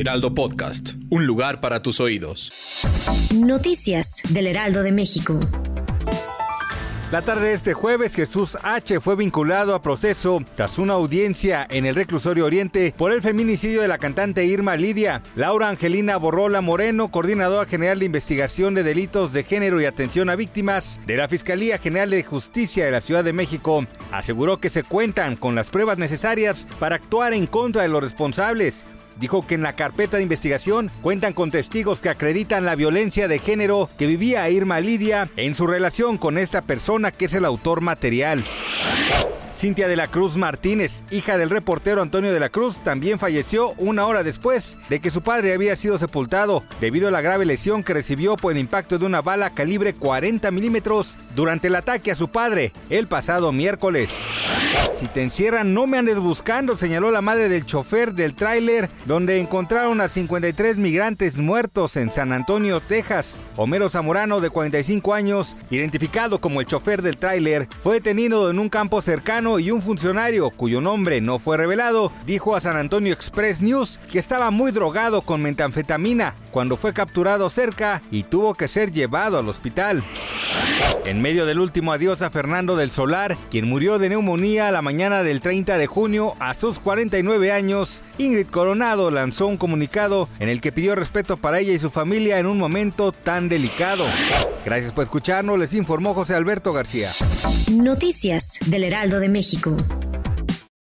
Heraldo Podcast, un lugar para tus oídos. Noticias del Heraldo de México. La tarde de este jueves, Jesús H. fue vinculado a proceso tras una audiencia en el reclusorio Oriente por el feminicidio de la cantante Irma Lidia. Laura Angelina Borrola Moreno, coordinadora general de investigación de delitos de género y atención a víctimas de la Fiscalía General de Justicia de la Ciudad de México, aseguró que se cuentan con las pruebas necesarias para actuar en contra de los responsables dijo que en la carpeta de investigación cuentan con testigos que acreditan la violencia de género que vivía Irma Lidia en su relación con esta persona que es el autor material. Cintia de la Cruz Martínez, hija del reportero Antonio de la Cruz, también falleció una hora después de que su padre había sido sepultado debido a la grave lesión que recibió por el impacto de una bala calibre 40 milímetros durante el ataque a su padre el pasado miércoles. Si te encierran, no me andes buscando, señaló la madre del chofer del tráiler, donde encontraron a 53 migrantes muertos en San Antonio, Texas. Homero Zamorano, de 45 años, identificado como el chofer del tráiler, fue detenido en un campo cercano y un funcionario, cuyo nombre no fue revelado, dijo a San Antonio Express News que estaba muy drogado con metanfetamina cuando fue capturado cerca y tuvo que ser llevado al hospital. En medio del último adiós a Fernando del Solar, quien murió de neumonía la mañana del 30 de junio a sus 49 años, Ingrid Coronado lanzó un comunicado en el que pidió respeto para ella y su familia en un momento tan delicado. Gracias por escucharnos, les informó José Alberto García. Noticias del Heraldo de México.